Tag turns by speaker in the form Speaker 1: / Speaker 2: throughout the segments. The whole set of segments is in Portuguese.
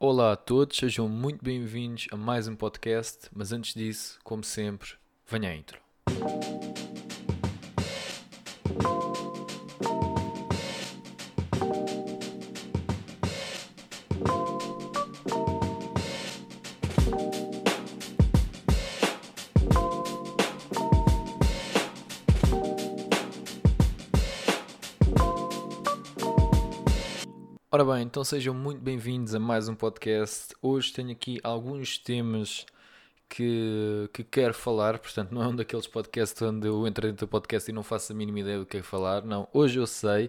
Speaker 1: Olá a todos, sejam muito bem-vindos a mais um podcast, mas antes disso, como sempre, venha a intro. Ora bem, então sejam muito bem-vindos a mais um podcast. Hoje tenho aqui alguns temas que, que quero falar, portanto, não é um daqueles podcasts onde eu entro dentro do podcast e não faço a mínima ideia do que é falar. Não, hoje eu sei.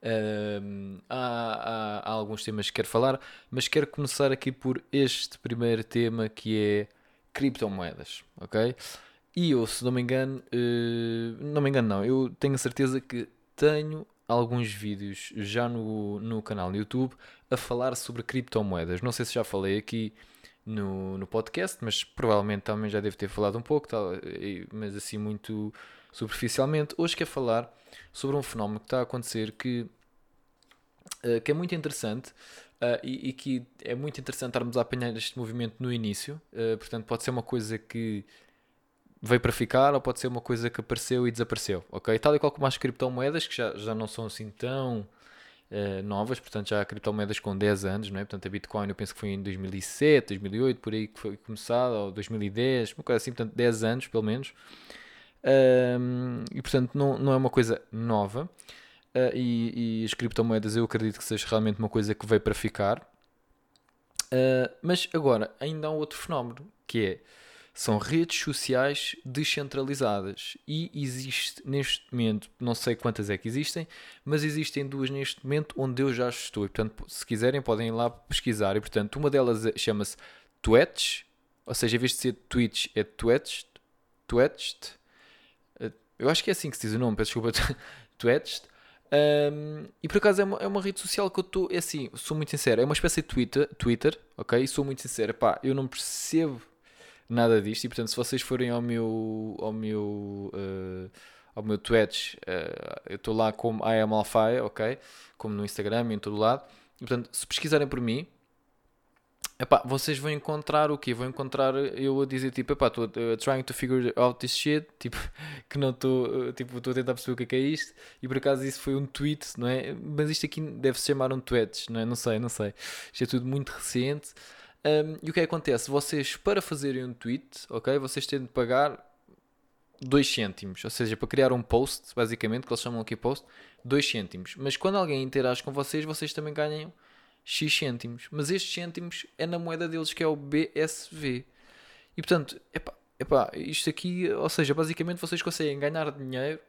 Speaker 1: Ehm, há, há, há alguns temas que quero falar, mas quero começar aqui por este primeiro tema que é criptomoedas, ok? E eu, se não me engano, eh, não me engano, não, eu tenho a certeza que tenho alguns vídeos já no, no canal no YouTube a falar sobre criptomoedas. Não sei se já falei aqui no, no podcast, mas provavelmente também já devo ter falado um pouco, tal, mas assim muito superficialmente. Hoje quero falar sobre um fenómeno que está a acontecer que, uh, que é muito interessante uh, e, e, que é muito interessante estarmos a apanhar este movimento no início. Uh, portanto, pode ser uma coisa que veio para ficar ou pode ser uma coisa que apareceu e desapareceu, ok? Tal e qual como as criptomoedas, que já, já não são assim tão uh, novas, portanto já há criptomoedas com 10 anos, não é? Portanto a Bitcoin eu penso que foi em 2007, 2008, por aí que foi começada, ou 2010, uma coisa assim, portanto 10 anos pelo menos. Um, e portanto não, não é uma coisa nova. Uh, e, e, as criptomoedas eu acredito que seja realmente uma coisa que veio para ficar. Uh, mas agora, ainda há um outro fenómeno que é são redes sociais descentralizadas e existe neste momento, não sei quantas é que existem, mas existem duas neste momento onde eu já estou. E, portanto, se quiserem, podem ir lá pesquisar. E, portanto, uma delas é, chama-se Twitch, ou seja, em vez de ser Twitch, é Twitch. Twitch. Eh, eu acho que é assim que se diz o nome, peço desculpa. Twitch. Um, e por acaso é uma, é uma rede social que eu estou. É assim, sou muito sincero, é uma espécie de Twitter, Twitter ok? E sou muito sincero, pá, eu não percebo nada disto. E portanto, se vocês forem ao meu, ao meu, uh, ao meu Twitch, uh, eu estou lá como I am Alfai, ok? Como no Instagram e em todo lado. E portanto, se pesquisarem por mim, epá, vocês vão encontrar o quê? Vão encontrar eu a dizer tipo, epá, estou uh, trying to figure out this shit, tipo, que não estou, tipo, estou a tentar perceber o que é, que é isto, e por acaso isso foi um tweet, não é? Mas isto aqui deve-se chamar um tweet, não é? Não sei, não sei. Isto é tudo muito recente. Um, e o que, é que acontece? Vocês, para fazerem um tweet, ok? Vocês têm de pagar 2 cêntimos. Ou seja, para criar um post, basicamente, que eles chamam aqui post, 2 cêntimos. Mas quando alguém interage com vocês, vocês também ganham X cêntimos. Mas estes cêntimos é na moeda deles, que é o BSV. E portanto, epá, epá, isto aqui, ou seja, basicamente vocês conseguem ganhar dinheiro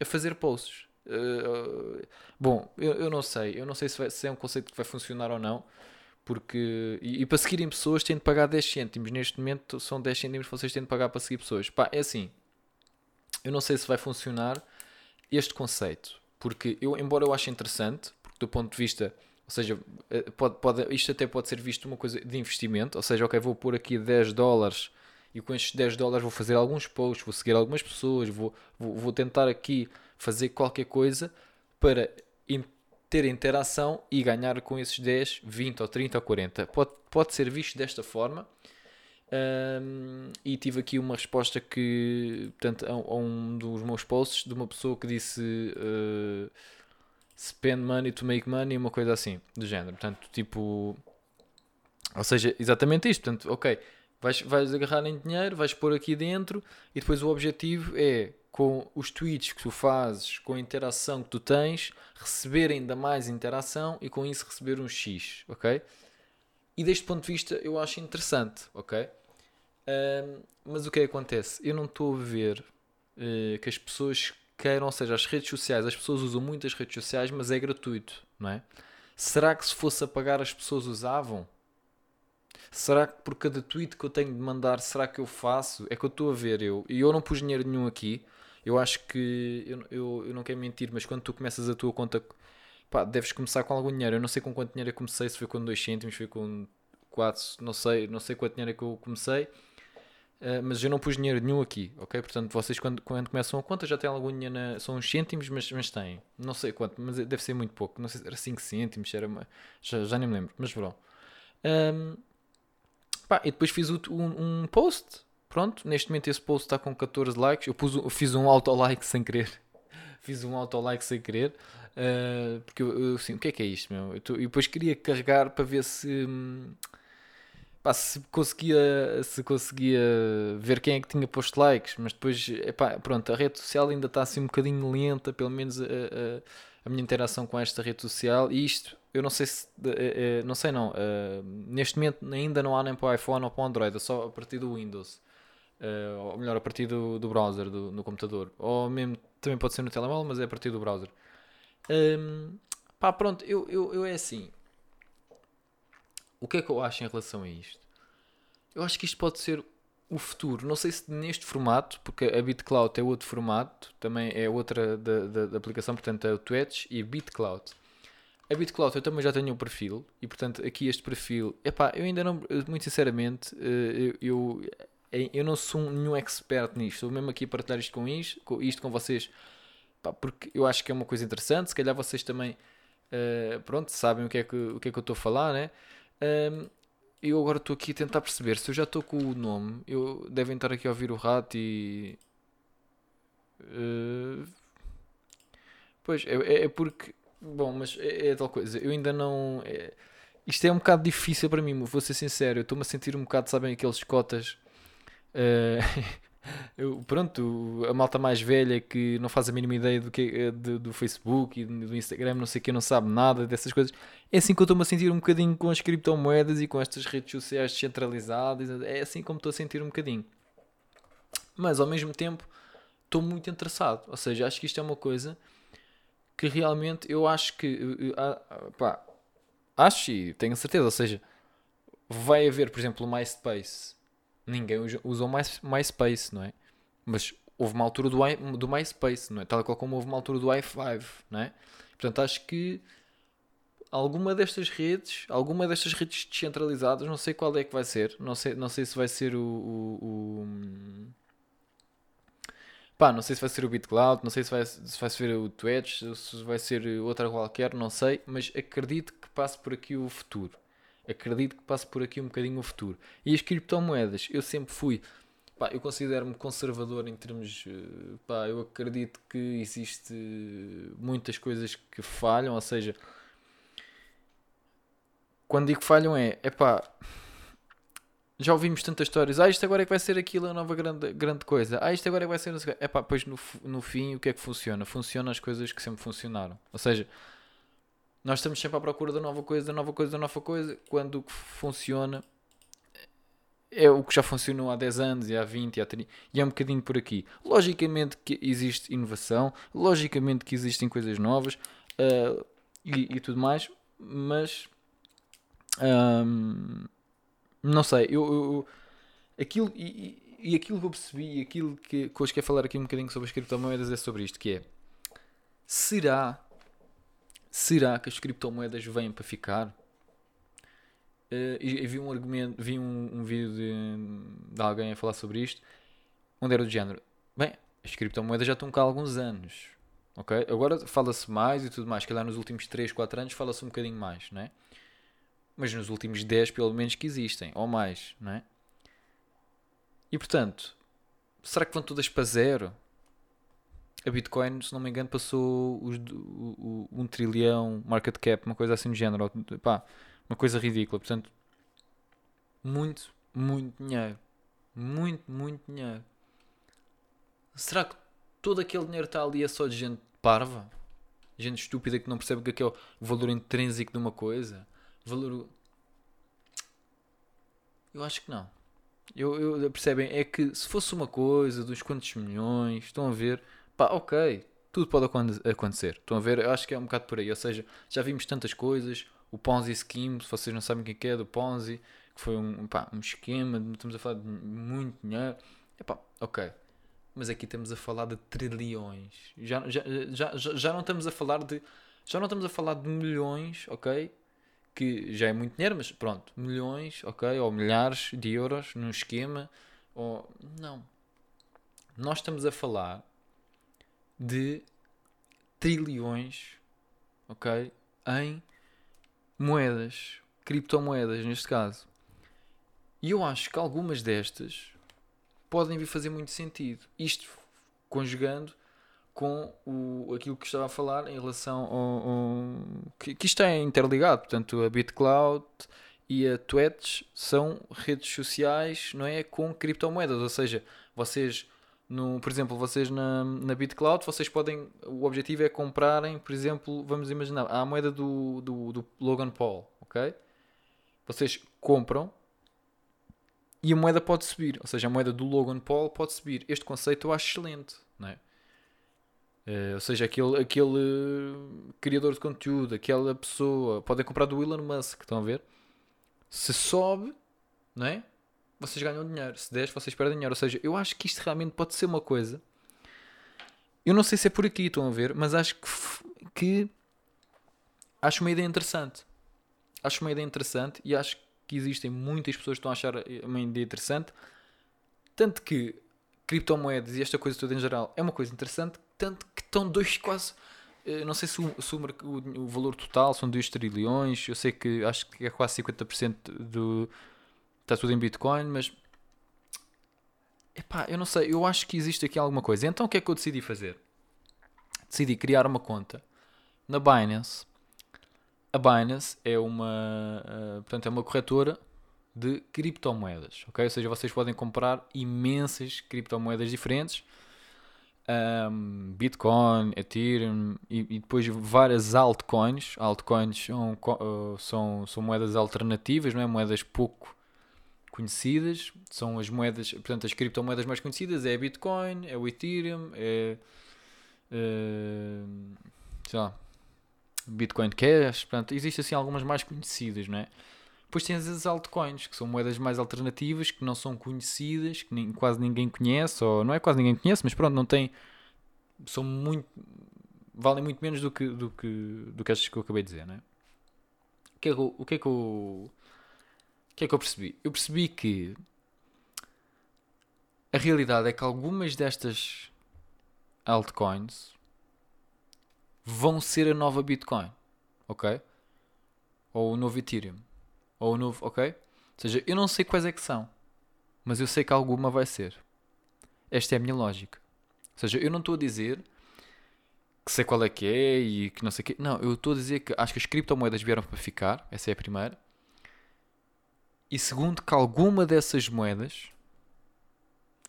Speaker 1: a fazer posts. Uh, bom, eu, eu não sei. Eu não sei se, vai, se é um conceito que vai funcionar ou não. Porque, e, e, para seguirem pessoas têm de pagar 10 cêntimos. Neste momento são 10 cêntimos que vocês têm de pagar para seguir pessoas. Pá, é assim. Eu não sei se vai funcionar este conceito. Porque eu, embora eu ache interessante, porque do ponto de vista, ou seja, eh, pode, pode, isto até pode ser visto uma coisa de investimento. Ou seja, ok, vou pôr aqui 10 dólares e com estes 10 dólares vou fazer alguns posts, vou seguir algumas pessoas, vou, vou, vou tentar aqui fazer qualquer coisa para ter interação e ganhar com esses 10, 20 ou 30 ou 40. Pode, pode ser visto desta forma. Um, e tive aqui uma resposta que, portanto, a, a, um dos meus posts de uma pessoa que disse uh, spend money to make money, uma coisa assim, do género. Portanto, tipo, ou seja, exatamente isto. Portanto, ok, vais, vais agarrar em dinheiro, vais pôr aqui dentro e depois o objetivo é com os tweets que tu fazes, com a interação que tu tens, receber ainda mais interação e com isso receber um X, ok? E deste ponto de vista eu acho interessante, ok? Um, mas o que é que acontece? Eu não estou a ver uh, que as pessoas queiram, ou seja, as redes sociais, as pessoas usam muitas redes sociais, mas é gratuito, não é? Será que se fosse a pagar as pessoas usavam? Será que por cada tweet que eu tenho de mandar, será que eu faço? É que eu estou a ver, eu, e eu não pus dinheiro nenhum aqui, eu acho que, eu, eu, eu não quero mentir, mas quando tu começas a tua conta, pá, deves começar com algum dinheiro. Eu não sei com quanto dinheiro eu comecei, se foi com 2 cêntimos, foi com 4, não sei, não sei quanto dinheiro é que eu comecei. Uh, mas eu não pus dinheiro nenhum aqui, ok? Portanto, vocês quando, quando começam a conta já têm algum dinheiro, na, são uns cêntimos, mas, mas têm, não sei quanto, mas deve ser muito pouco, não sei se era 5 cêntimos, era uma, já, já nem me lembro, mas pronto. Um, pá, e depois fiz um, um, post. Pronto, neste momento esse post está com 14 likes. Eu, pus, eu fiz um auto-like sem querer. fiz um auto-like sem querer. Uh, porque eu, eu assim, o que é que é isto, meu? Eu depois queria carregar para ver se. Hum, pá, se conseguia, se conseguia ver quem é que tinha posto likes, mas depois, epá, pronto, a rede social ainda está assim um bocadinho lenta, pelo menos a, a, a minha interação com esta rede social, e isto, eu não sei se, é, é, não sei não, neste momento ainda não há nem para o iPhone ou para o Android, é só a partir do Windows, uh, ou melhor, a partir do, do browser, do, no computador, ou mesmo, também pode ser no telemóvel, mas é a partir do browser. Um, pá, pronto, eu, eu, eu é assim, o que é que eu acho em relação a isto? Eu acho que isto pode ser o futuro. Não sei se neste formato, porque a BitCloud é outro formato, também é outra da, da, da aplicação, portanto é o Twitch e a BitCloud. A BitCloud eu também já tenho um perfil e portanto aqui este perfil, epá, eu ainda não, muito sinceramente, eh, eu, eu, eu não sou nenhum expert nisto, estou mesmo aqui a partilhar isto com isto, com, isto com vocês, porque eu acho que é uma coisa interessante, se calhar vocês também, uh, pronto, sabem o que é que, o que, é que eu estou a falar, né? Um, eu agora estou aqui a tentar perceber se eu já estou com o nome. Eu devem estar aqui a ouvir o rato e. Uh, pois é, é, é, porque. Bom, mas é, é, tal coisa. Eu ainda não. É, isto é um bocado difícil para mim, vou ser sincero. Eu estou-me a sentir um bocado, sabem, aqueles cotas. Eu, pronto, a malta mais velha que não faz a mínima ideia do, que, eh, do, do Facebook e do Instagram, não sei o que, não sabe nada dessas coisas. É assim que eu estou-me a sentir um bocadinho com as criptomoedas e com estas redes sociais descentralizadas. É assim como estou a sentir um bocadinho. Mas ao mesmo tempo estou muito interessado. Ou seja, acho que isto é uma coisa que realmente eu acho que. Eh, eh, pá, acho e tenho certeza. Ou seja, vai haver, por exemplo, o MySpace ninguém usou mais MySpace, não é? Mas houve uma altura do, do MySpace, não é? Tal qual como houve uma altura do i5, não é? Portanto, acho que alguma destas redes, alguma destas redes descentralizadas, não sei qual é que vai ser, não sei, não sei se vai ser o, o, o pá, não sei se vai ser o BitCloud, não sei se vai, se vai ser o Twitch, se vai ser outra qualquer, não sei, mas acredito que passe por aqui o futuro acredito que passe por aqui um bocadinho o futuro. E as criptomoedas, eu sempre fui, pá, eu considero-me conservador em termos, eh, pá, eu acredito que existe muitas coisas que falham, ou seja, quando digo falham é, é pá, já ouvimos tantas histórias, ah, isto agora é que vai ser aquilo, a nova grande, grande coisa, ah, isto agora é que vai ser, é pá, pois no, no fim o que é que funciona? Funciona as coisas que sempre funcionaram, ou seja, nós estamos sempre à procura da nova coisa, da nova coisa, da nova coisa, quando o que funciona é o que já funcionou há 10 anos e há 20 e há 30 e é um bocadinho por aqui. Logicamente que existe inovação, logicamente que existem coisas novas uh, e, e, tudo mais, mas um, não sei, eu, eu aquilo e, e, aquilo que eu percebi e aquilo que, que hoje quero falar aqui um bocadinho sobre as criptomoedas é sobre isto, que é será será que as criptomoedas vêm para ficar? Uh, e, e, vi um argumento, vi um, um vídeo de, de, alguém a falar sobre isto, onde era do género, bem, as criptomoedas já estão cá há alguns anos, ok? Agora fala-se mais e tudo mais, calhar nos últimos 3, 4 anos fala-se um bocadinho mais, não é? Mas nos últimos 10 pelo menos que existem, ou mais, não é? E portanto, será que vão todas para zero? A Bitcoin, se não me engano, passou os, o, o, um trilhão market cap, uma coisa assim do género. Pá, uma coisa ridícula. Portanto, muito, muito dinheiro. Muito, muito dinheiro. Será que todo aquele dinheiro está ali é só de gente parva? Gente estúpida que não percebe o que é, o valor intrínseco de uma coisa? Valor. Eu acho que não. Eu, eu, percebem? É que se fosse uma coisa dos quantos milhões, estão a ver? Pá, ok, tudo pode acontecer. Estão a ver? Eu acho que é um bocado por aí. Ou seja, já vimos tantas coisas. O Ponzi Scheme, se vocês não sabem o que é, é do Ponzi, que foi um, pá, um esquema, estamos a falar de muito dinheiro. Ok. Mas aqui estamos a falar de trilhões. Já, já, já, já não estamos a falar de. Já não estamos a falar de milhões, ok? Que já é muito dinheiro, mas pronto, milhões, ok? Ou milhares de euros num esquema. Ou. Não. Nós estamos a falar de trilhões, ok, em moedas. criptomoedas neste caso. E eu acho que algumas destas podem vir fazer muito sentido. Isto conjugando com o, aquilo que estava a falar em relação ao, ao que, que isto é interligado, portanto a BitCloud e a Twitch são redes sociais, não é, com criptomoedas, ou seja, vocês no, por exemplo, vocês na, na BitCloud, vocês podem, o objetivo é comprarem, por exemplo, vamos imaginar, a moeda do, do, do Logan Paul, ok? Vocês compram e a moeda pode subir, ou seja, a moeda do Logan Paul pode subir. Este conceito eu acho excelente, não é? Uh, ou seja, aquele, aquele criador de conteúdo, aquela pessoa, podem comprar do Elon Musk, estão a ver? Se sobe, não é? Vocês ganham dinheiro. Se desce, vocês perdem dinheiro. Ou seja, eu acho que isto realmente pode ser uma coisa. Eu não sei se é por aqui, estão a ver, mas acho que, que acho uma ideia interessante. Acho uma ideia interessante e acho que existem muitas pessoas que estão a achar uma ideia interessante. Tanto que criptomoedas e esta coisa toda em geral é uma coisa interessante, tanto que estão dois quase. Eh, não sei se, o, se o, o, valor total são 2 trilhões, eu sei que acho que é quase 50% do. Está tudo em Bitcoin, mas. Epá, eu não sei, eu acho que existe aqui alguma coisa. Então o que é que eu decidi fazer? Decidi criar uma conta na Binance. A Binance é uma, uh, portanto, é uma corretora de criptomoedas, ok? Ou seja, vocês podem comprar imensas criptomoedas diferentes, um, Bitcoin, Ethereum e, e, depois várias altcoins. Altcoins são, uh, são, são moedas alternativas, não é? Moedas pouco conhecidas. São as moedas, portanto, as criptomoedas mais conhecidas é a Bitcoin, é o Ethereum, é uh, sei lá, Bitcoin Cash. Portanto, existem assim algumas mais conhecidas, não é? Depois tens as altcoins, que são moedas mais alternativas, que não são conhecidas, que nem, quase ninguém conhece, ou não é quase ninguém conhece, mas pronto, não tem. São muito. valem muito menos do que, do que, do que estas que eu acabei de dizer, não é? O que é que o que é que que é que eu percebi? Eu percebi que a realidade é que algumas destas altcoins vão ser a nova Bitcoin, ok? Ou o novo Ethereum ou o novo, ok? Ou seja, eu não sei quais é que são, mas eu sei que alguma vai ser. Esta é a minha lógica. Ou seja, eu não estou a dizer que sei qual é que é e que não sei o quê. Não, eu estou a dizer que acho que as criptomoedas vieram para ficar. Essa é a primeira. E segundo, que alguma dessas moedas,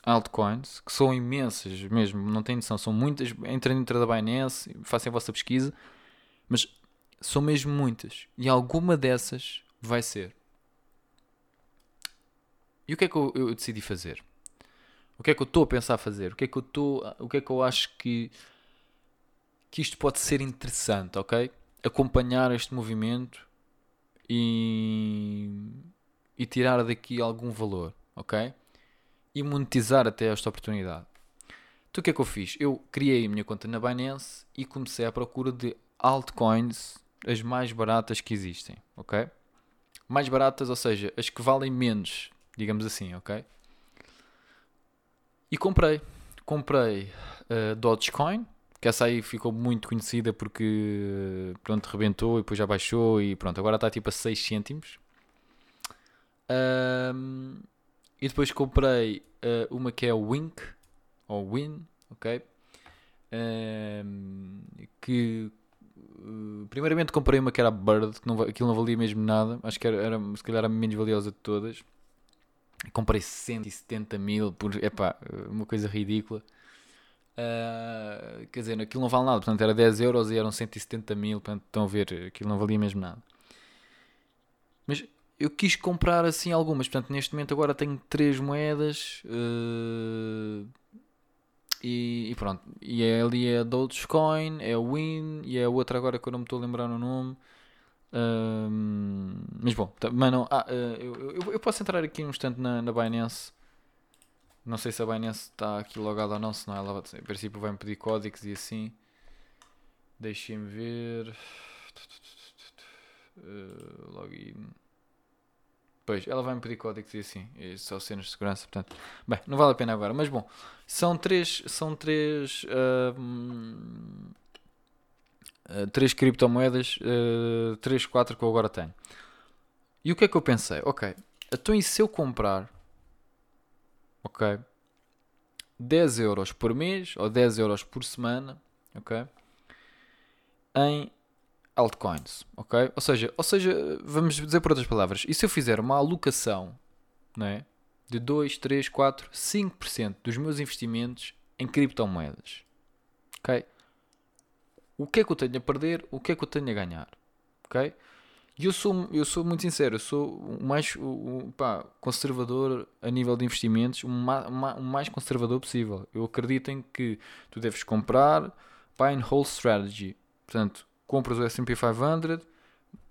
Speaker 1: altcoins, que são imensas mesmo, não tenho noção, são muitas. Entrem dentro da Binance, façam a vossa pesquisa, mas são mesmo muitas. E alguma dessas vai ser. E o que é que eu, eu decidi fazer? O que é que eu estou a pensar fazer? O que é que eu estou, o que é que eu acho que que isto pode ser interessante, ok? Acompanhar este movimento e, e tirar daqui algum valor, ok? E monetizar até esta oportunidade. Então o que é que eu fiz? Eu criei a minha conta na Binance e comecei à procura de altcoins as mais baratas que existem, ok? mais baratas, ou seja, as que valem menos, digamos assim, ok? E comprei. Comprei uh, Dogecoin, que essa aí ficou muito conhecida porque pronto, rebentou e depois já baixou e pronto, agora está tipo a 6 cêntimos. Um, e depois comprei uh, uma que é Wink, ou Win, ok? Um, que eh, primeiramente comprei uma que era Bird, que não, aquilo não valia mesmo nada. Acho que era, era se calhar a menos valiosa de todas. Comprei 170 mil por. Epá, uma coisa ridícula. Uh, quer dizer, aquilo não vale nada. Portanto, era 10 euros e eram 170 mil. Portanto, estão a ver, aquilo não valia mesmo nada. Mas eu quis comprar assim algumas. Portanto, neste momento agora tenho 3 moedas. Uh, e, e, pronto, e é ali é a Dogecoin, é o Win e é a outra agora que eu não me estou a lembrar o nome. Um, mas bom, tá, mas não, ah, eh, eu, eu, eu, posso entrar aqui um instante na, na Binance. Não sei se a Binance está aqui logada ou não, senão ela vai, em princípio vai-me pedir códigos e assim. Deixem-me ver. Uh, login. Ela vai me pedir códigos e assim, e só cenas de segurança, portanto, bem, não vale a pena agora, mas bom, são três, são três, uh, três criptomoedas, uh, três, quatro que eu agora tenho. E o que é que eu pensei? Ok, então e se eu comprar, ok, 10 euros por mês ou 10 euros por semana, ok, em altcoins, ok? Ou seja, ou seja, vamos dizer por outras palavras, e se eu fizer uma alocação, não é? De 2, 3, 4, 5% dos meus investimentos em criptomoedas, ok? O que é que eu tenho a perder? O que é que eu tenho a ganhar? Ok? E eu sou, eu sou muito sincero, eu sou o mais o, pá, conservador a nível de investimentos, o mais, o mais conservador possível. Eu acredito em que tu deves comprar buy and hold strategy. Portanto, compras o S&P 500,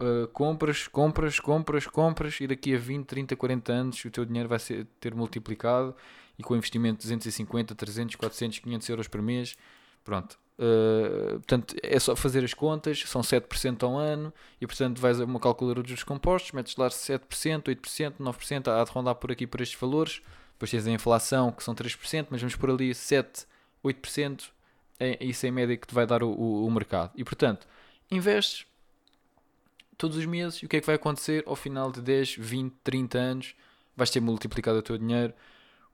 Speaker 1: uh, compras, compras, compras, compras e daqui a 20, 30, 40 anos o teu dinheiro vai ser, ter multiplicado e com investimento de 250, 300, 400, 500 euros por mês, pronto, Uh, portanto, é só fazer as contas, são 7% ao ano, e portanto vais a uma calculadora dos compostos, metes lá 7%, 8%, 9%, há de rondar por aqui por estes valores, depois tens a inflação que são 3%, mas vamos por ali 7, 8%, é isso a média que te vai dar o, o, o mercado. E portanto, investes todos os meses, e o que é que vai acontecer ao final de 10, 20, 30 anos? Vais ter multiplicado o teu dinheiro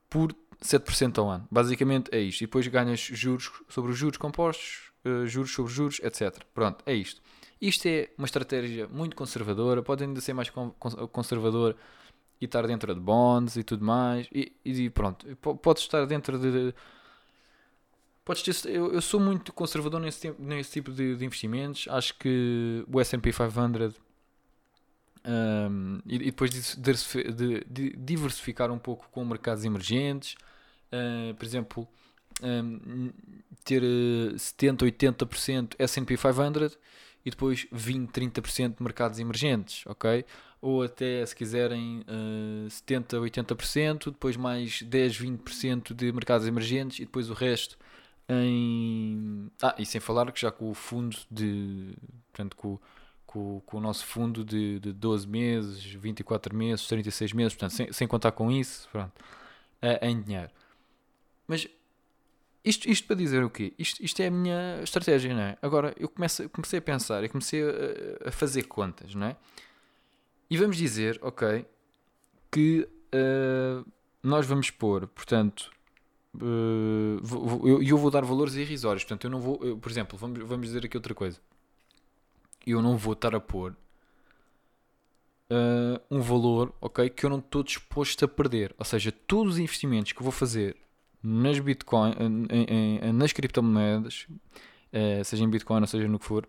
Speaker 1: por 7% ao ano. Basicamente é isto. E depois ganhas juros sobre os juros compostos, uh, juros sobre juros, etc. Pronto, é isto. Isto é uma estratégia muito conservadora. Pode ainda ser mais conservador e estar dentro de bonds e tudo mais. E, e pronto, podes estar dentro de. Podes ter, eu, eu sou muito conservador nesse, nesse tipo de, de investimentos. Acho que o SP 500 um, e, e, depois de, de, de, diversificar um pouco com mercados emergentes, uh, por exemplo, um, ter uh, 70, 80% SP 500 e depois 20, 30% de mercados emergentes, ok? Ou até, se quiserem, uh, 70, 80%, depois mais 10, 20% de mercados emergentes e depois o resto em. Ah, e sem falar que já com o fundo de. Portanto, com com, com o nosso fundo de, de 12 meses, 24 meses, 36 meses, portanto, sem, sem contar com isso, pronto, em dinheiro. Mas isto, isto para dizer o quê? Isto, isto é a minha estratégia, não é? Agora, eu comecei, comecei a pensar e comecei a, a, fazer contas, não é? E vamos dizer, ok, que uh, nós vamos pôr, portanto, uh, eu, eu vou dar valores irrisórios, portanto, eu não vou, eu, por exemplo, vamos, vamos dizer aqui outra coisa eu não vou estar a pôr uh, um valor, ok, que eu não estou disposto a perder. Ou seja, todos os investimentos que vou fazer nas Bitcoin, em, em, nas criptomoedas, uh, seja em Bitcoin ou seja no que for,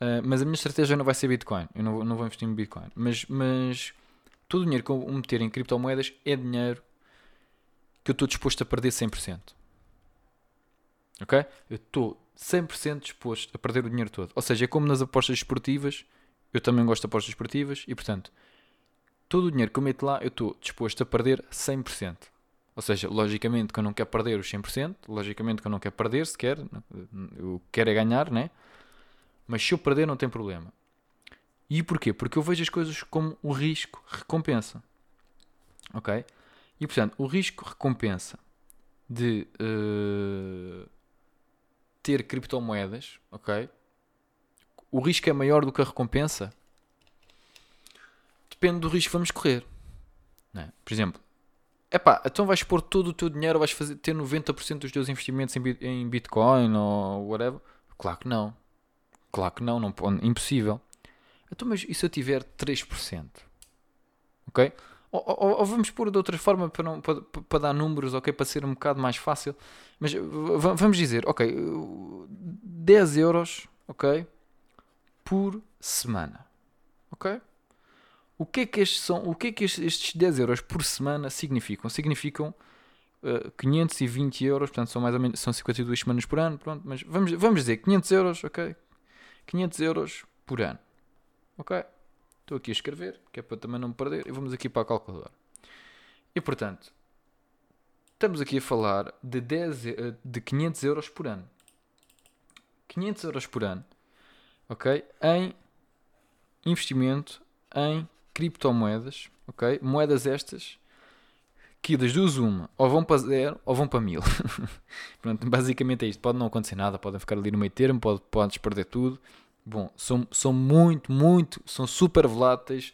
Speaker 1: uh, mas a minha estratégia não vai ser Bitcoin. Eu não, não vou investir em Bitcoin. Mas, mas todo o dinheiro que eu meter em criptomoedas é dinheiro que eu estou disposto a perder 100%. Ok? Eu estou 100% disposto a perder o dinheiro todo. Ou seja, é como nas apostas esportivas, eu também gosto de apostas esportivas e, portanto, todo o dinheiro que eu meto lá, eu estou disposto a perder 100%. Ou seja, logicamente que eu não quero perder os 100%, logicamente que eu não quero perder sequer, eu quero é ganhar, né? Mas se eu perder, não tem problema. E porquê? Porque eu vejo as coisas como o risco recompensa. Ok? E portanto, o risco recompensa de uh, ter criptomoedas, ok? O risco é maior do que a recompensa? Depende do risco que vamos correr. É? Por exemplo, epá, então vais pôr todo o teu dinheiro, vais fazer, ter 90% dos teus investimentos em, em Bitcoin ou whatever? Claro que não. Claro que não, não impossível. Então, mas e se eu tiver 3%? Ok? Ou, ou, ou, vamos pôr de outra forma para, não, para, para, dar números, ok? Para ser um bocado mais fácil. Mas vamos dizer, ok, 10 euros, ok? Por semana, ok? O que é que estes são? O que é que estes 10 euros por semana significam? Significam uh, eh, 520 euros, portanto são mais ou menos são 52 semanas por ano, pronto, mas vamos, vamos dizer 500 euros, ok? 500 euros por ano, ok? Estou aqui a escrever, que é para também não me perder, e vamos aqui para a calculadora. E portanto, estamos aqui a falar de, 10, eh, de 500 euros por ano. 500 euros por ano, ok? Em investimento em criptomoedas, ok? Moedas estas que das duas uma, ou vão para zero ou vão para mil. Pronto, basicamente é isto. Pode não acontecer nada, podem ficar ali no meio termo, pode, podes perder tudo. Bom, são, são muito, muito, são super voláteis.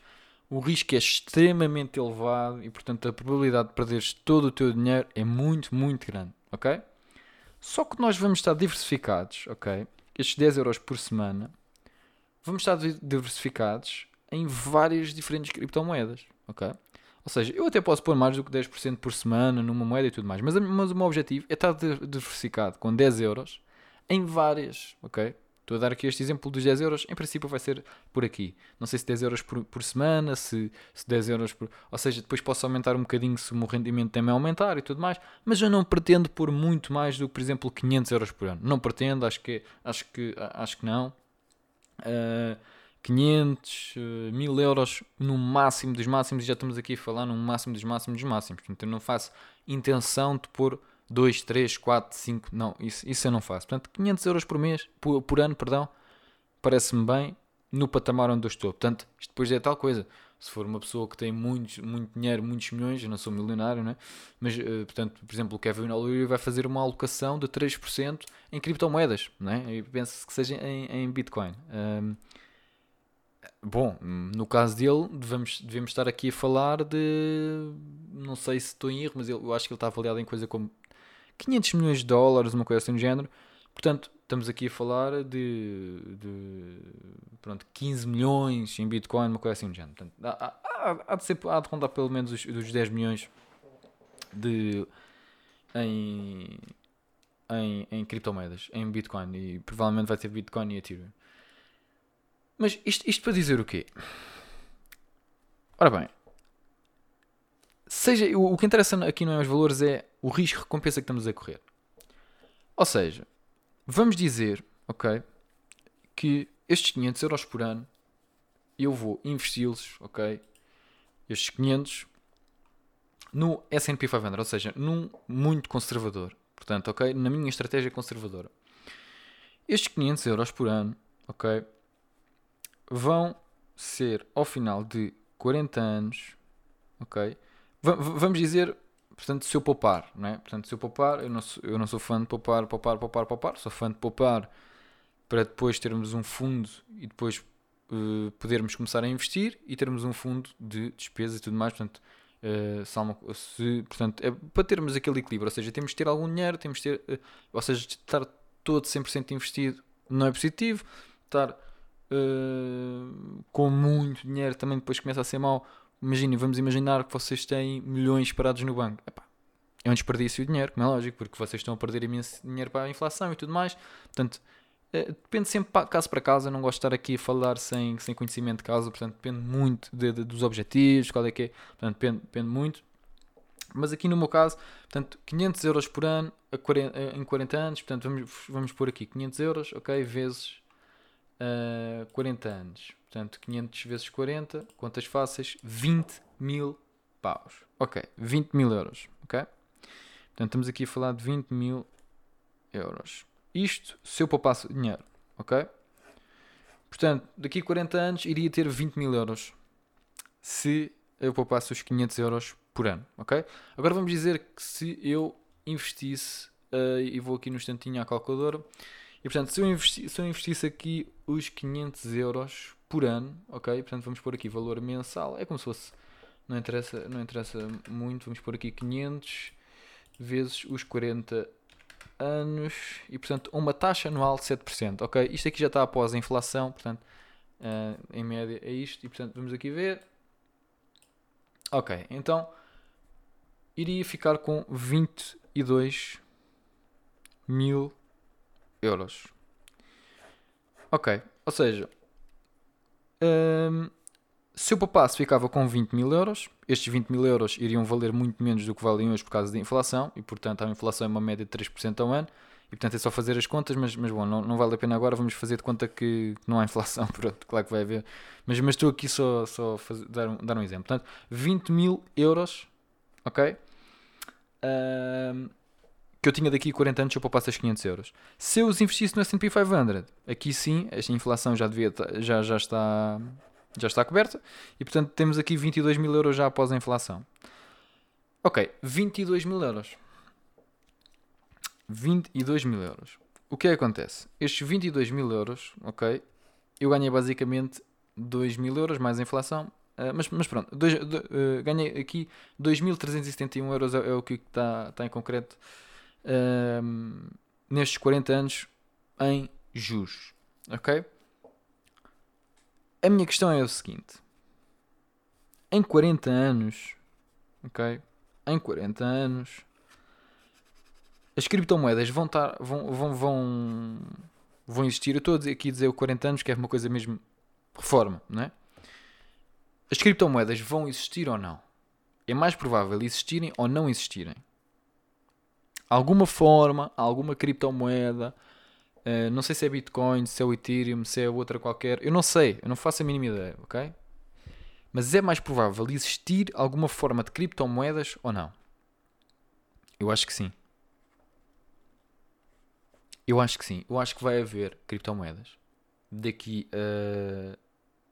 Speaker 1: o risco é extremamente elevado e, portanto, a probabilidade de perderes todo o teu dinheiro é muito, muito grande, ok? Só que nós vamos estar diversificados, ok? Estes 10 euros por semana, vamos estar diversificados em várias diferentes criptomoedas, ok? Ou seja, eu até posso pôr mais do que 10% por semana numa moeda e tudo mais, mas, mas o meu objetivo é estar diversificado com 10 euros em várias, ok? Estou a dar aqui este exemplo dos 10 euros, em princípio vai ser por aqui. Não sei se 10 euros por, por semana, se, se 10 euros por. Ou seja, depois posso aumentar um bocadinho se o meu rendimento também aumentar e tudo mais, mas eu não pretendo pôr muito mais do que, por exemplo, 500 euros por ano. Não pretendo, acho que, acho que, acho que não. Uh, 500, uh, 1000 euros no máximo dos máximos, já estamos aqui a falar no máximo dos máximos dos máximos. Portanto, eu não faço intenção de pôr 2, 3, 4, 5, não, isso, isso eu não faço. Portanto, 500 euros por mês, por, por ano, perdão, parece-me bem no patamar onde eu estou. Portanto, isto depois é tal coisa. Se for uma pessoa que tem muitos, muito dinheiro, muitos milhões, eu não sou milionário, né? mas, uh, portanto, por exemplo, o Kevin O'Leary vai fazer uma alocação de 3% em criptomoedas, né? e penso que seja em, em Bitcoin. Um, Bom, no caso dele, devemos, devemos estar aqui a falar de. Não sei se estou em erro, mas eu acho que ele está avaliado em coisa como 500 milhões de dólares, uma coisa assim do género. Portanto, estamos aqui a falar de, de pronto, 15 milhões em Bitcoin, uma coisa assim do género. Portanto, há, há, há, de ser, há de rondar pelo menos os, os 10 milhões de, em, em, em criptomoedas, em Bitcoin. E provavelmente vai ter Bitcoin e Ethereum. Mas isto, isto para dizer o quê? Ora bem, seja, o, o que interessa aqui não é os valores, é o risco-recompensa que estamos a correr. Ou seja, vamos dizer, ok, que estes 500 euros por ano eu vou investi-los, ok, estes 500 no S&P 500, ou seja, num muito conservador. Portanto, ok, na minha estratégia conservadora. Estes 500 euros por ano, ok, vão ser ao final de 40 anos, ok, vamos dizer, portanto, se eu poupar, não é? Portanto, se eu poupar, eu não sou, eu não sou fã de poupar, poupar, poupar, poupar, sou fã de poupar para depois termos um fundo e depois uh, podermos começar a investir e termos um fundo de despesas e tudo mais, portanto, uh, se portanto é para termos aquele equilíbrio, ou seja, temos de ter algum dinheiro, temos de ter, uh, ou seja, estar todo 100% investido não é positivo, estar com muito dinheiro também depois começa a ser mau, Imaginem, vamos imaginar que vocês têm milhões parados no banco. Epá, é um desperdício de dinheiro, como é lógico, porque vocês estão a perder imenso dinheiro para a inflação e tudo mais. Portanto, é, depende sempre caso para caso. Eu não gosto de estar aqui a falar sem, sem conhecimento de caso, portanto, depende muito de, de, dos objetivos, qual é que é. Portanto, depende, depende muito. Mas aqui no meu caso, portanto, 500 euros por ano 40, em 40 anos, portanto, vamos, vamos pôr aqui 500 euros, ok, vezes uh, 40 anos. Portanto, 500 vezes 40, contas fáceis, 20 mil paus. Ok, 20 mil euros. Ok? Portanto, estamos aqui a falar de 20 mil euros. Isto se eu poupasse dinheiro. Ok? Portanto, daqui a 40 anos iria ter 20 mil euros se eu poupasse os 500 euros por ano. Ok? Agora vamos dizer que se eu investisse, uh, e vou aqui no instantinho à calculadora, e portanto, se eu, investi, se eu investisse aqui os 500 euros por ano, ok? Portanto, vamos pôr aqui valor mensal, é como se fosse, não interessa, não interessa muito, vamos pôr aqui 500 vezes os 40 anos e, portanto, uma taxa anual de 7%, ok? Isto aqui já está após a inflação, portanto, uh, em média é isto, e portanto, vamos aqui ver. Ok, então iria ficar com 22 mil euros. Ok, ou seja, um, se eu poupasse ficava com 20 mil euros, estes 20 mil euros iriam valer muito menos do que valem hoje por causa da inflação, e portanto a inflação é uma média de 3% ao ano, e portanto é só fazer as contas, mas, mas bom, não, não vale a pena agora, vamos fazer de conta que, não há inflação, pronto, claro que vai haver, mas, mas estou aqui só, só dar, um, dar um exemplo. Portanto, 20 mil euros, ok? Um, que eu tinha daqui a 40 anos se eu poupasse as 500 euros. Se eu os investisse no S&P 500, aqui sim, esta inflação já, devia, já, já, está, já está coberta e portanto temos aqui 22 mil euros já após a inflação. Ok, 22 mil euros. 22 mil euros. O que é que acontece? Estes 22 mil euros, ok, eu ganhei basicamente 2 mil euros mais a inflação, Uh, mas, mas pronto, dois, do, uh, ganhei aqui 2.371 euros é, é, o que está tá em concreto uh, nestes 40 anos em juros. Ok? A minha questão é o seguinte: em 40 anos, ok? Em 40 anos, as criptomoedas vão estar, vão, vão, vão, vão existir. Eu estou aqui a dizer o 40 anos, que é uma coisa mesmo reforma, não é? As criptomoedas vão existir ou não? É mais provável existirem ou não existirem. Alguma forma, alguma criptomoeda, uh, não sei se é Bitcoin, se é o Ethereum, se é outra qualquer, eu não sei, eu não faço a mínima ideia, ok? Mas é mais provável existir alguma forma de criptomoedas ou não? Eu acho que sim. Eu acho que sim. Eu acho que vai haver criptomoedas daqui a,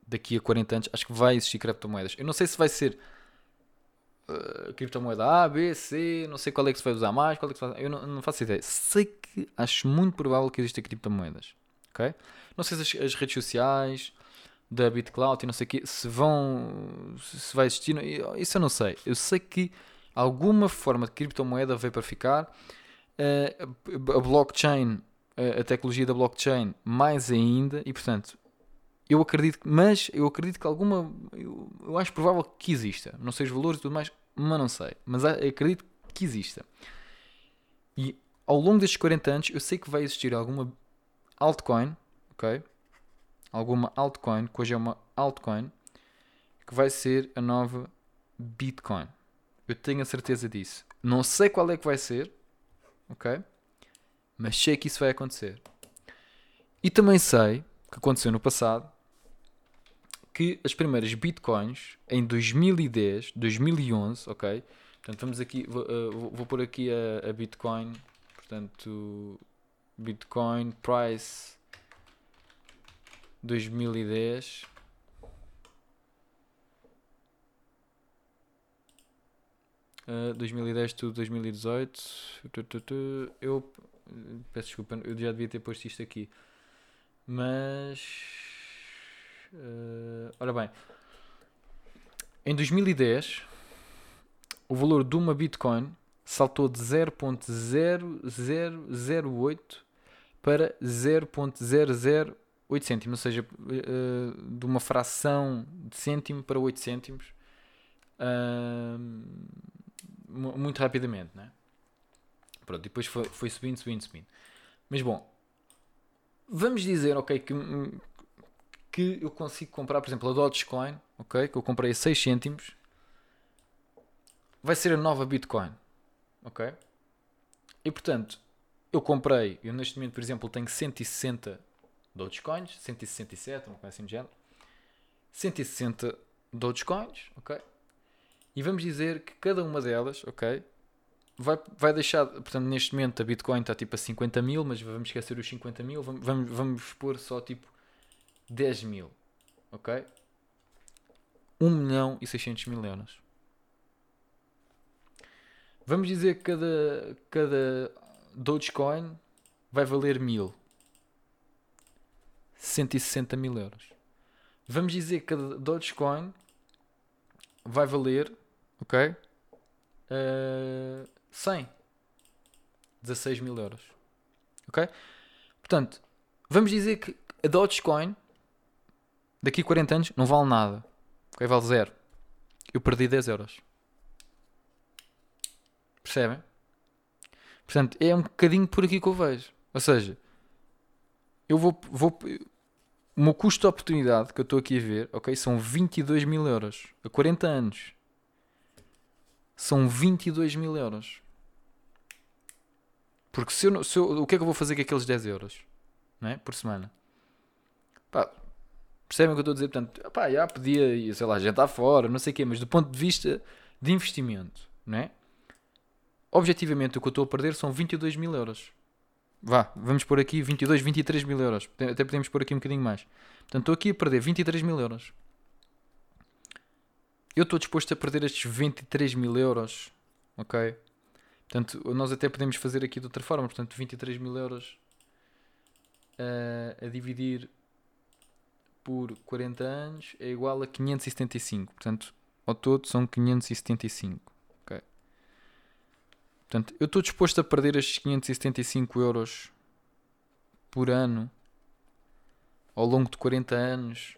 Speaker 1: daqui a 40 anos. Acho que vai existir criptomoedas. Eu não sei se vai ser uh, criptomoeda A, B, C, não sei qual é que se vai usar mais, qual é que se vai... Eu não, não faço ideia. Sei que acho muito provável que existam criptomoedas. Ok? Não sei se as, as redes sociais da BitCloud e não sei o quê, se vão, se vai existir, isso eu não sei. Eu sei que alguma forma de criptomoeda veio para ficar. Uh, a blockchain, a tecnologia da blockchain, mais ainda, e portanto, eu acredito, mas eu acredito que alguma, eu, eu acho provável que exista. Não sei os valores e tudo mais, mas não sei. Mas acredito que exista. E ao longo destes 40 anos, eu sei que vai existir alguma altcoin, ok? alguma altcoin, que hoje é uma altcoin, que vai ser a nova Bitcoin. Eu tenho a certeza disso. Não sei qual é que vai ser, ok? Mas sei que isso vai acontecer. E também sei que aconteceu no passado que as primeiras bitcoins em 2010, 2011, ok? Portanto, vamos aqui, vou, uh, vou, pôr aqui a, a Bitcoin, portanto, Bitcoin price 2010 uh, 2010 to 2018 eu peço desculpa eu já devia ter posto isto aqui. Mas uh, ora bem em 2010 o valor de uma Bitcoin saltou de 0.0008 para 0.00 8 cêntimos, ou seja, uh, de uma fração de cêntimo para 8 cêntimos uh, muito rapidamente, né? Pronto, depois foi, foi subindo, subindo, subindo. Mas bom, vamos dizer, ok, que, que eu consigo comprar, por exemplo, a Dogecoin, ok, que eu comprei a 6 cêntimos, vai ser a nova Bitcoin, ok? E portanto, eu comprei, eu neste momento, por exemplo, tenho 160 Dogecoins, 167, uma coisa assim de género. 160 Dogecoins, ok? E vamos dizer que cada uma delas, ok? Vai, vai deixar, portanto, neste momento a Bitcoin está tipo a 50 mil, mas vamos esquecer os 50 mil, vamos, vamos, vamos pôr só tipo 10 mil, ok? 1 milhão e 600 mil euros. Vamos dizer que cada, cada Dogecoin vai valer mil. 160 mil euros. Vamos dizer que cada Dogecoin vai valer, ok? Uh, 100. 16 mil euros. Ok? Portanto, vamos dizer que a Dogecoin daqui a 40 anos não vale nada. Ok? Vale zero. Eu perdi 10 euros. Percebem? Portanto, é um bocadinho por aqui que eu vejo. Ou seja, eu vou, vou o meu custo de oportunidade que eu estou aqui a ver, ok, são 22 mil euros a 40 anos. São 22 mil euros. Porque se eu, se eu, o que é que eu vou fazer com aqueles 10 euros não é? por semana? Pá, percebem o que eu estou a dizer? Portanto, já podia, sei lá, jantar fora, não sei o quê, mas do ponto de vista de investimento, não é? Objetivamente, o que eu estou a perder são 22 mil euros. Vá, vamos pôr aqui 22, 23 mil euros. Até podemos pôr aqui um bocadinho mais. Portanto, estou aqui a perder 23 mil euros. Eu estou disposto a perder estes 23 mil euros. Ok? Portanto, nós até podemos fazer aqui de outra forma. Portanto, 23 mil euros uh, a dividir por 40 anos é igual a 575. Portanto, ao todo são 575. Ok. Portanto, eu estou disposto a perder estes 575 euros por ano ao longo de 40 anos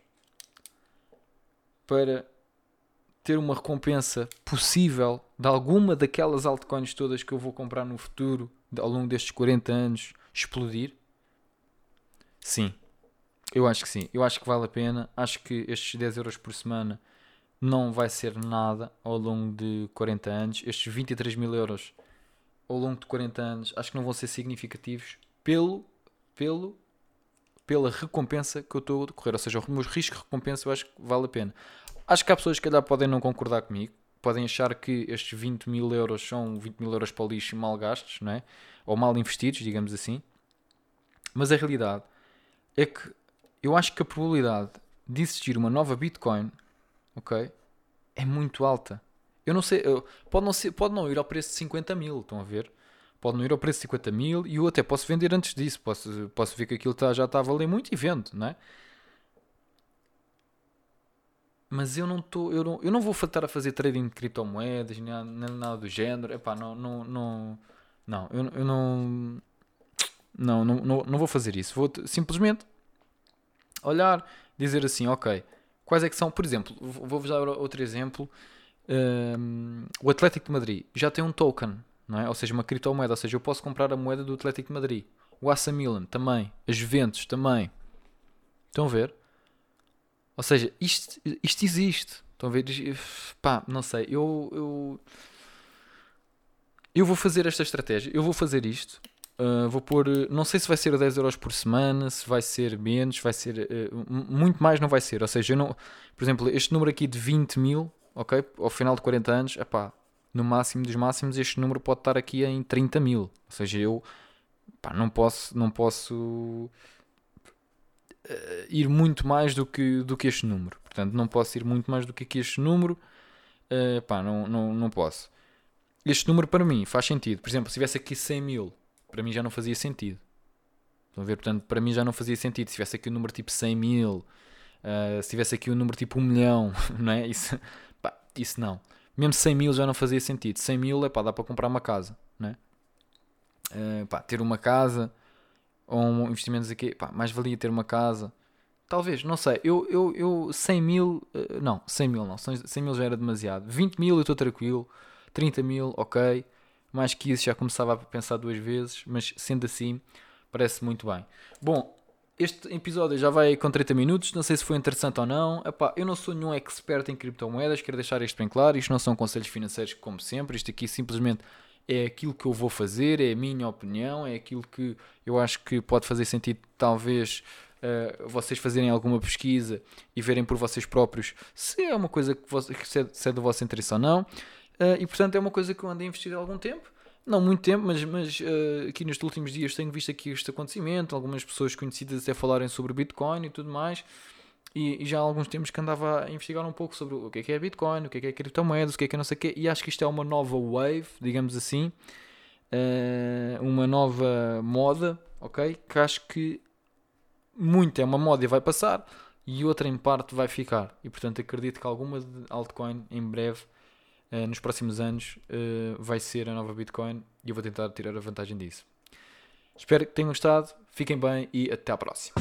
Speaker 1: para ter uma recompensa possível de alguma daquelas altcoins todas que eu vou comprar no futuro ao longo destes 40 anos explodir? Sim, eu acho que sim. Eu acho que vale a pena. Acho que estes 10 euros por semana não vai ser nada ao longo de 40 anos. Estes 23 mil euros ao longo de 40 anos acho que não vão ser significativos pelo, pelo, pela recompensa que eu estou a decorrer. Ou seja, os meus riscos de recompensa eu acho que vale a pena. Acho que há pessoas que calhar podem não concordar comigo. Podem achar que estes 20 mil euros são 20 mil euros para o lixo mal gastos, não é? Ou mal investidos, digamos assim. Mas a realidade é que eu acho que a probabilidade de existir uma nova Bitcoin, ok, é muito alta. Eu não sei, eu, pode, não ser, pode não ir ao preço de 50 mil, estão a ver? Pode não ir ao preço de 50 mil e eu até posso vender antes disso. Posso, posso ver que aquilo tá, já está a valer muito e vendo, não é? Mas eu não estou, eu não, eu não vou estar a fazer trading de criptomoedas, nem nada, nem nada do género. Epá, não, não, não, não, eu, eu não, não, não, não vou fazer isso. Vou simplesmente olhar, dizer assim, ok, quais é que são, por exemplo, vou-vos dar outro exemplo, um, o Atlético de Madrid já tem um token, não é? ou seja, uma criptomoeda, ou seja, eu posso comprar a moeda do Atlético de Madrid, o AC Milan também, as Juventus também, estão a ver? Ou seja, isto, isto existe, estão a ver? Pá, não sei, eu, eu, eu vou fazer esta estratégia, eu vou fazer isto, Uh, vou pôr, não sei se vai ser 10 euros por semana, se vai ser menos, vai ser uh, muito mais, não vai ser. Ou seja, eu não, por exemplo, este número aqui de 20 mil, ok, ao final de 40 anos, epá, no máximo dos máximos, este número pode estar aqui em 30 mil. Ou seja, eu epá, não posso, não posso uh, ir muito mais do que, do que este número. Portanto, não posso ir muito mais do que aqui este número. Epá, não, não, não posso. Este número para mim faz sentido. Por exemplo, se tivesse aqui 100 mil para mim já não fazia sentido. Estão a ver? Portanto, para mim já não fazia sentido. Se tivesse aqui um número tipo 100 mil, uh, se tivesse aqui um número tipo 1 milhão, não é? Isso, pá, isso não. Mesmo 100 mil já não fazia sentido. 100 mil é pá, dá para comprar uma casa, não é? Uh, pá, ter uma casa ou um investimento aqui, pá, mais valia ter uma casa. Talvez, não sei. Eu, eu, eu 100 mil, uh, não, 100 mil não, 100 mil já era demasiado. 20 mil eu estou tranquilo, 30 mil, ok. Mais que isso já começava a pensar duas vezes, mas sendo assim, parece muito bem. Bom, este episódio já vai com 30 minutos, não sei se foi interessante ou não. Epá, eu não sou nenhum expert em criptomoedas, quero deixar isto bem claro. Isto não são conselhos financeiros, como sempre. Isto aqui simplesmente é aquilo que eu vou fazer, é a minha opinião, é aquilo que eu acho que pode fazer sentido, talvez. Uh, vocês fazerem alguma pesquisa e verem por vocês próprios se é uma coisa que, você, que se, é, se é do vosso interesse ou não. Uh, e portanto é uma coisa que eu ando a investir há algum tempo. Não muito tempo, mas, mas uh, aqui nestes últimos dias tenho visto aqui este acontecimento, algumas pessoas conhecidas até falarem sobre Bitcoin e tudo mais. E, e, já há alguns tempos que andava a investigar um pouco sobre o que é que é Bitcoin, o que é que é criptomoedas, o que é que é não sei o quê, e acho que isto é uma nova wave, digamos assim, uh, uma nova moda, ok? Que acho que muito é uma moda e vai passar, e outra em parte vai ficar. E portanto acredito que alguma altcoin em breve uh, nos próximos anos uh, vai ser a nova Bitcoin e eu vou tentar tirar a vantagem disso. Espero que tenham gostado, fiquem bem e até à próxima.